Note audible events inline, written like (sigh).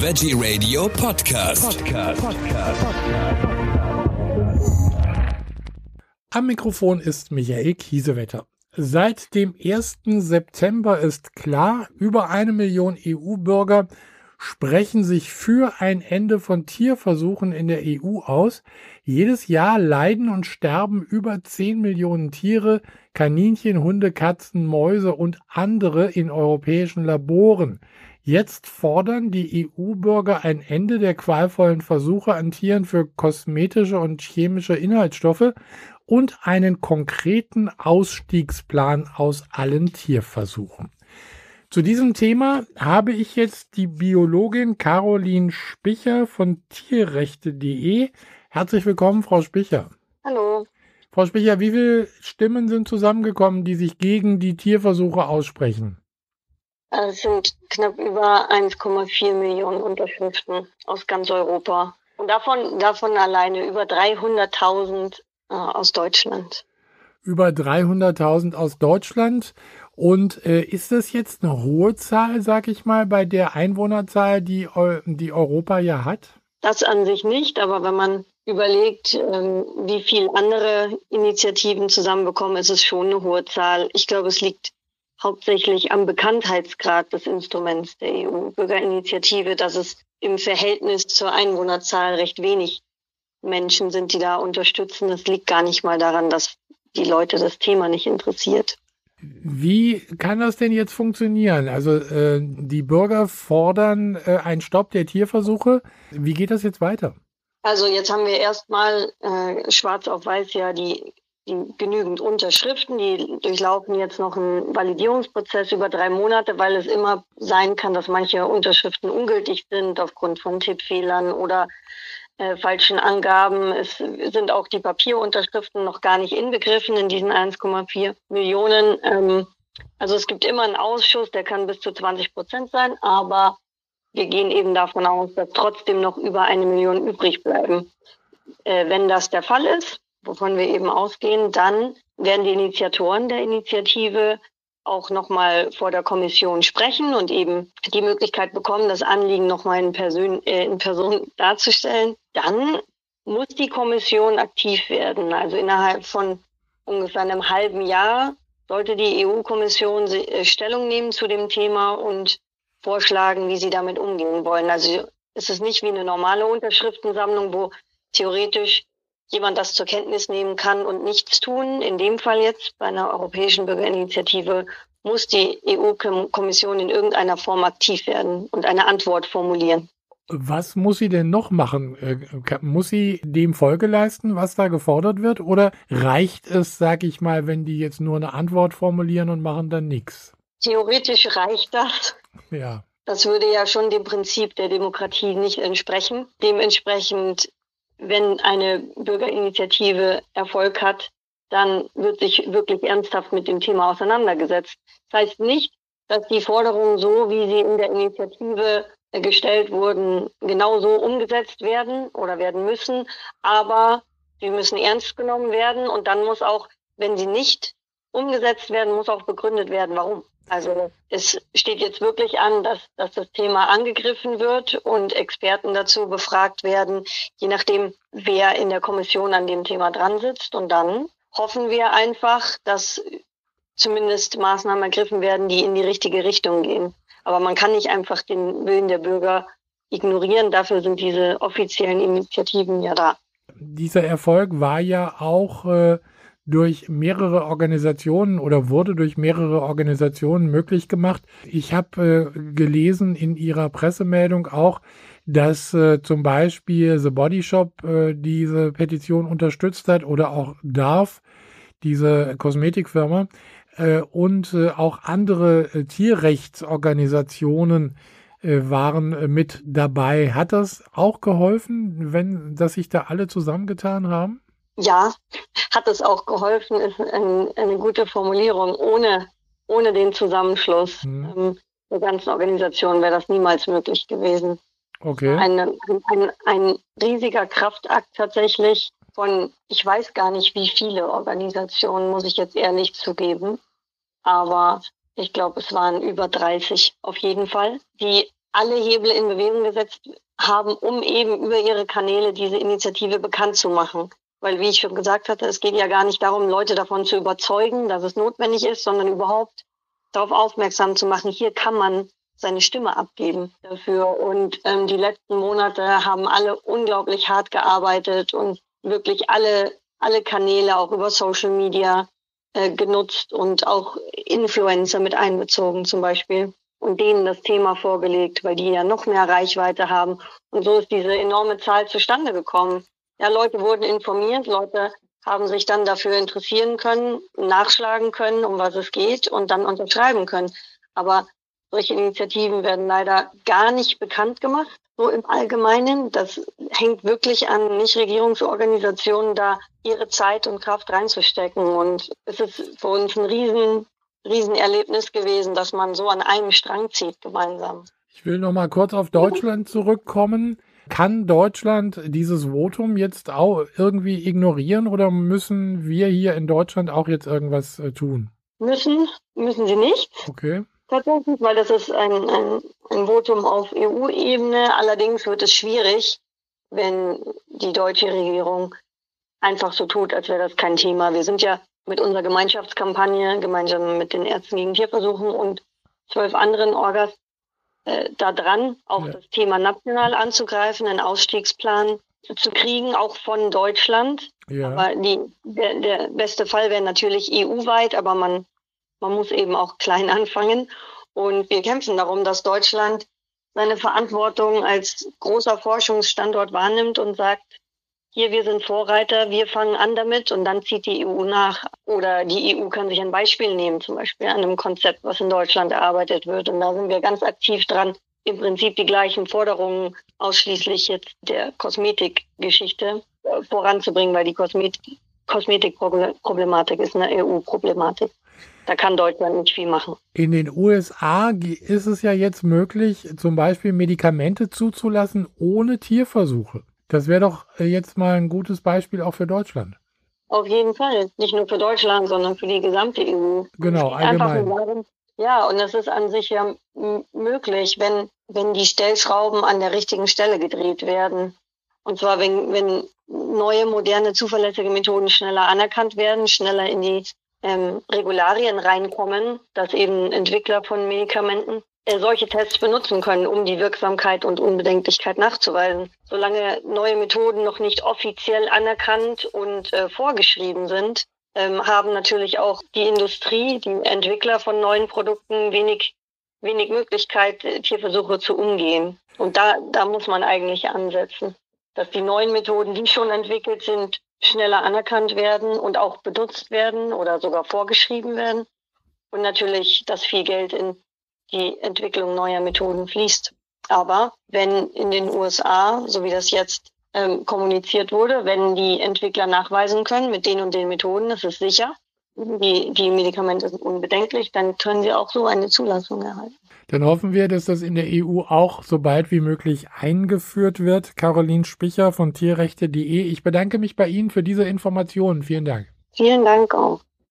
Veggie Radio Podcast. Podcast. Am Mikrofon ist Michael Kiesewetter. Seit dem 1. September ist klar, über eine Million EU-Bürger sprechen sich für ein Ende von Tierversuchen in der EU aus. Jedes Jahr leiden und sterben über 10 Millionen Tiere, Kaninchen, Hunde, Katzen, Mäuse und andere in europäischen Laboren. Jetzt fordern die EU-Bürger ein Ende der qualvollen Versuche an Tieren für kosmetische und chemische Inhaltsstoffe und einen konkreten Ausstiegsplan aus allen Tierversuchen. Zu diesem Thema habe ich jetzt die Biologin Caroline Spicher von tierrechte.de. Herzlich willkommen, Frau Spicher. Hallo. Frau Spicher, wie viele Stimmen sind zusammengekommen, die sich gegen die Tierversuche aussprechen? Es sind knapp über 1,4 Millionen Unterschriften aus ganz Europa. Und davon, davon alleine über 300.000 äh, aus Deutschland. Über 300.000 aus Deutschland. Und äh, ist das jetzt eine hohe Zahl, sag ich mal, bei der Einwohnerzahl, die, die Europa ja hat? Das an sich nicht, aber wenn man überlegt, ähm, wie viel andere Initiativen zusammenbekommen, ist es schon eine hohe Zahl. Ich glaube, es liegt hauptsächlich am Bekanntheitsgrad des Instruments der EU-Bürgerinitiative, dass es im Verhältnis zur Einwohnerzahl recht wenig Menschen sind, die da unterstützen. Es liegt gar nicht mal daran, dass die Leute das Thema nicht interessiert. Wie kann das denn jetzt funktionieren? Also äh, die Bürger fordern äh, einen Stopp der Tierversuche. Wie geht das jetzt weiter? Also jetzt haben wir erstmal äh, schwarz auf weiß ja die genügend Unterschriften. Die durchlaufen jetzt noch einen Validierungsprozess über drei Monate, weil es immer sein kann, dass manche Unterschriften ungültig sind aufgrund von Tippfehlern oder äh, falschen Angaben. Es sind auch die Papierunterschriften noch gar nicht inbegriffen in diesen 1,4 Millionen. Ähm, also es gibt immer einen Ausschuss, der kann bis zu 20 Prozent sein, aber wir gehen eben davon aus, dass trotzdem noch über eine Million übrig bleiben. Äh, wenn das der Fall ist, wovon wir eben ausgehen, dann werden die Initiatoren der Initiative auch nochmal vor der Kommission sprechen und eben die Möglichkeit bekommen, das Anliegen nochmal in äh, in Person darzustellen, dann muss die Kommission aktiv werden. Also innerhalb von ungefähr einem halben Jahr sollte die EU-Kommission äh, Stellung nehmen zu dem Thema und vorschlagen, wie sie damit umgehen wollen. Also es ist nicht wie eine normale Unterschriftensammlung, wo theoretisch jemand das zur Kenntnis nehmen kann und nichts tun. In dem Fall jetzt bei einer europäischen Bürgerinitiative muss die EU-Kommission in irgendeiner Form aktiv werden und eine Antwort formulieren. Was muss sie denn noch machen? Äh, muss sie dem Folge leisten, was da gefordert wird? Oder reicht es, sag ich mal, wenn die jetzt nur eine Antwort formulieren und machen dann nichts? Theoretisch reicht das. Ja. Das würde ja schon dem Prinzip der Demokratie nicht entsprechen. Dementsprechend wenn eine Bürgerinitiative Erfolg hat, dann wird sich wirklich ernsthaft mit dem Thema auseinandergesetzt. Das heißt nicht, dass die Forderungen so, wie sie in der Initiative gestellt wurden, genauso umgesetzt werden oder werden müssen, aber sie müssen ernst genommen werden und dann muss auch, wenn sie nicht umgesetzt werden, muss auch begründet werden, warum. Also es steht jetzt wirklich an, dass, dass das Thema angegriffen wird und Experten dazu befragt werden, je nachdem, wer in der Kommission an dem Thema dran sitzt. Und dann hoffen wir einfach, dass zumindest Maßnahmen ergriffen werden, die in die richtige Richtung gehen. Aber man kann nicht einfach den Willen der Bürger ignorieren. Dafür sind diese offiziellen Initiativen ja da. Dieser Erfolg war ja auch äh, durch mehrere Organisationen oder wurde durch mehrere Organisationen möglich gemacht. Ich habe äh, gelesen in ihrer Pressemeldung auch, dass äh, zum Beispiel The Body Shop äh, diese Petition unterstützt hat oder auch DARF, diese Kosmetikfirma, äh, und äh, auch andere äh, Tierrechtsorganisationen waren mit dabei. Hat das auch geholfen, wenn, dass sich da alle zusammengetan haben? Ja, hat es auch geholfen, ist ein, eine gute Formulierung. Ohne, ohne den Zusammenschluss mhm. ähm, der ganzen Organisation wäre das niemals möglich gewesen. Okay. Ein, ein, ein riesiger Kraftakt tatsächlich von, ich weiß gar nicht, wie viele Organisationen, muss ich jetzt ehrlich zugeben. Aber ich glaube, es waren über 30 auf jeden Fall, die alle Hebel in Bewegung gesetzt haben, um eben über ihre Kanäle diese Initiative bekannt zu machen. Weil, wie ich schon gesagt hatte, es geht ja gar nicht darum, Leute davon zu überzeugen, dass es notwendig ist, sondern überhaupt darauf aufmerksam zu machen, hier kann man seine Stimme abgeben dafür. Und ähm, die letzten Monate haben alle unglaublich hart gearbeitet und wirklich alle, alle Kanäle auch über Social Media äh, genutzt und auch Influencer mit einbezogen zum Beispiel und denen das Thema vorgelegt, weil die ja noch mehr Reichweite haben. Und so ist diese enorme Zahl zustande gekommen. Ja, Leute wurden informiert, Leute haben sich dann dafür interessieren können, nachschlagen können, um was es geht und dann unterschreiben können. Aber solche Initiativen werden leider gar nicht bekannt gemacht, so im Allgemeinen. Das hängt wirklich an Nichtregierungsorganisationen, da ihre Zeit und Kraft reinzustecken. Und es ist für uns ein riesen, Riesenerlebnis gewesen, dass man so an einem Strang zieht gemeinsam. Ich will noch mal kurz auf Deutschland zurückkommen. Kann Deutschland dieses Votum jetzt auch irgendwie ignorieren oder müssen wir hier in Deutschland auch jetzt irgendwas äh, tun? Müssen, müssen sie nicht. Okay. Tatsächlich, weil das ist ein, ein, ein Votum auf EU-Ebene. Allerdings wird es schwierig, wenn die deutsche Regierung einfach so tut, als wäre das kein Thema. Wir sind ja mit unserer Gemeinschaftskampagne gemeinsam mit den Ärzten gegen Tierversuchen und zwölf anderen Orgas äh, da dran, auch ja. das Thema national anzugreifen, einen Ausstiegsplan zu kriegen, auch von Deutschland. Ja. Aber die, der, der beste Fall wäre natürlich EU-weit, aber man, man muss eben auch klein (laughs) anfangen. Und wir kämpfen darum, dass Deutschland seine Verantwortung als großer Forschungsstandort wahrnimmt und sagt, hier, wir sind Vorreiter, wir fangen an damit und dann zieht die EU nach. Oder die EU kann sich ein Beispiel nehmen, zum Beispiel an einem Konzept, was in Deutschland erarbeitet wird. Und da sind wir ganz aktiv dran, im Prinzip die gleichen Forderungen ausschließlich jetzt der Kosmetikgeschichte äh, voranzubringen, weil die Kosmetik, Kosmetikproblematik ist eine EU-Problematik. Da kann Deutschland nicht viel machen. In den USA ist es ja jetzt möglich, zum Beispiel Medikamente zuzulassen ohne Tierversuche. Das wäre doch äh, jetzt mal ein gutes Beispiel auch für Deutschland. Auf jeden Fall. Nicht nur für Deutschland, sondern für die gesamte EU. Genau, allgemein. Ja, und das ist an sich ja möglich, wenn, wenn die Stellschrauben an der richtigen Stelle gedreht werden. Und zwar, wenn, wenn neue, moderne, zuverlässige Methoden schneller anerkannt werden, schneller in die ähm, Regularien reinkommen, dass eben Entwickler von Medikamenten solche Tests benutzen können, um die Wirksamkeit und Unbedenklichkeit nachzuweisen. Solange neue Methoden noch nicht offiziell anerkannt und äh, vorgeschrieben sind, ähm, haben natürlich auch die Industrie, die Entwickler von neuen Produkten wenig, wenig Möglichkeit, äh, Tierversuche zu umgehen. Und da, da muss man eigentlich ansetzen, dass die neuen Methoden, die schon entwickelt sind, schneller anerkannt werden und auch benutzt werden oder sogar vorgeschrieben werden. Und natürlich, dass viel Geld in die Entwicklung neuer Methoden fließt. Aber wenn in den USA, so wie das jetzt ähm, kommuniziert wurde, wenn die Entwickler nachweisen können, mit den und den Methoden, das ist sicher, die, die Medikamente sind unbedenklich, dann können sie auch so eine Zulassung erhalten. Dann hoffen wir, dass das in der EU auch so bald wie möglich eingeführt wird. Caroline Spicher von tierrechte.de. Ich bedanke mich bei Ihnen für diese Informationen. Vielen Dank. Vielen Dank auch.